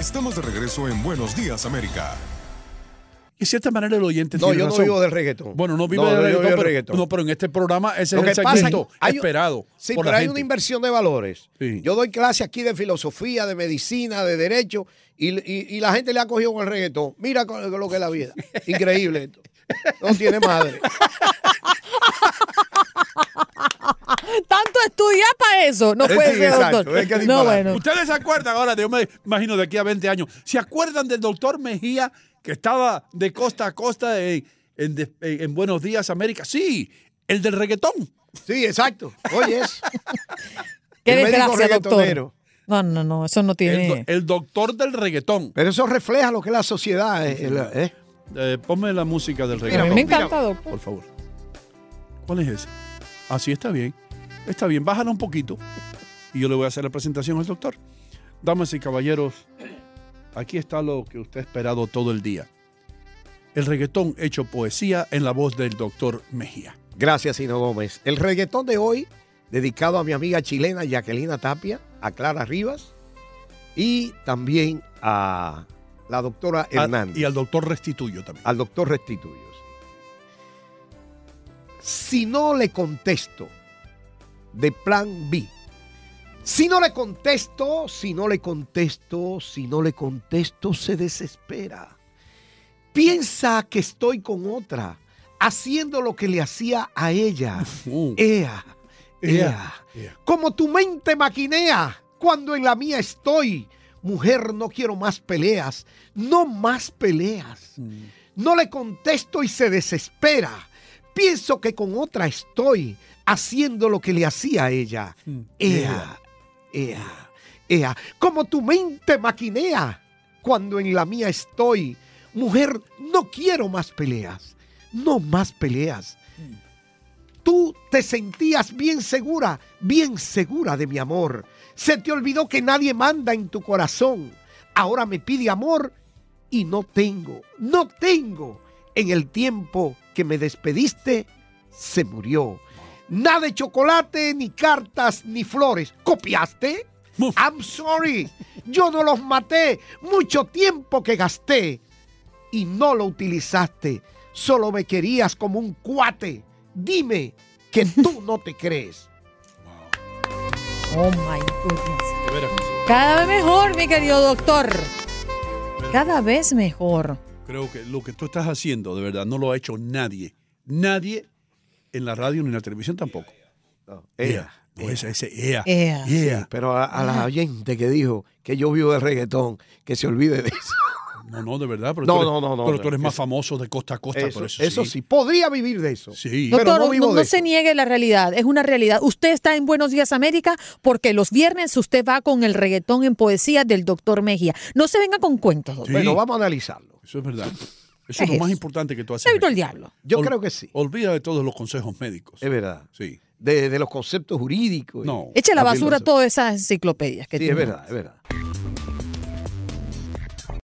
Estamos de regreso en Buenos Días, América. Y de cierta manera el oyente No, tiene yo no razón. vivo del reggaetón. Bueno, no vive No, del reggaetón, vivo del pero, reggaetón. no, pero en este programa ese Lo es el que que segmento hay esperado Sí, por pero la hay gente. una inversión de valores. Sí. Yo doy clase aquí de filosofía, de medicina, de derecho, y, y- y la gente le ha cogido con el reggaetón. Mira lo que es la vida. Increíble esto. No tiene madre. Tanto estudiar para eso. No Sí, puede ser, exacto, doctor. es que no, disparar. bueno. ¿Ustedes se acuerdan ahora? Yo me imagino de aquí a 20 años. ¿Se acuerdan del doctor Mejía que estaba de costa a costa en, Buenos Días, América? Sí, el del reggaetón. Sí, exacto. Oye, es. Qué el desgracia, doctor. No, no, no, eso no El, tiene. do- el doctor del reggaetón. Pero eso refleja lo que es la sociedad. eh, el- eh. Eh, ponme la música del a reggaetón. mí me mira, encanta, doctor. Por favor. ¿Cuál es ese? Ah, sí, está bien. Está bien, bájala un poquito. Y yo le voy a hacer la presentación al doctor. Damas y caballeros, aquí está lo que usted ha esperado todo el día. El reggaetón hecho poesía en la voz del doctor Mejía. Gracias, Sino Gómez. El reggaetón de hoy, dedicado a mi amiga chilena Jacquelina Tapia, a Clara Rivas y también a la doctora Hernández. y al doctor Restituyo también. al doctor Restituyo. sí. Si no le contesto de plan B, si no le contesto, si no le contesto, si no le contesto, se desespera. Piensa que estoy con otra, haciendo lo que le hacía a ella. Uh, Ea, ea. ea. Como tu mente maquinea cuando en la mía estoy. Mujer, no quiero más peleas, no más peleas. mm. No le contesto y se desespera. Pienso que con otra estoy haciendo lo que le hacía a ella. Mm. Ea, ea, ea. Como tu mente maquinea cuando en la mía estoy. Mujer, no quiero más peleas. No más peleas. Tú te sentías bien segura, bien segura de mi amor. Se te olvidó que nadie manda en tu corazón. Ahora me pide amor y no tengo, no tengo. En el tiempo que me despediste, se murió. Nada de chocolate, ni cartas, ni flores. ¿Copiaste? Uf. I'm sorry. Yo no los maté. Mucho tiempo que gasté. Y no lo utilizaste. Solo me querías como un cuate. Dime que tú no te crees. Oh my goodness. Cada vez mejor, mi querido doctor. Cada vez mejor. Creo que lo que tú estás haciendo, de verdad, no lo ha hecho nadie. Nadie en la radio ni en la televisión tampoco. Ea. No, ese, ese ea. Ea. Ea. Pero a, a la oyente que dijo que yo vivo de reggaetón, que se olvide de eso. No, no, de verdad. Pero No, tú eres, no, no, no, Pero tú eres más eso- famoso de costa a costa, Eso, por eso, eso sí. podría vivir de eso. Sí. Pero Doctor, no no, vivo no de se eso. niegue la realidad, es una realidad. Usted está en Buenos Días América porque los viernes usted va con el reggaetón en poesía del doctor Mejía. No se venga con cuentos, doctor. Sí. Bueno, vamos a analizarlo. Eso es verdad. Eso ¿Qué es lo más importante que tú haces. Se ha visto el diablo. Yo Ol- creo que sí. Olvida de todos los consejos médicos. Es verdad. Sí. De, de los conceptos jurídicos. No. Eche a la La basura todas esas enciclopedias que Sí, es verdad, es verdad.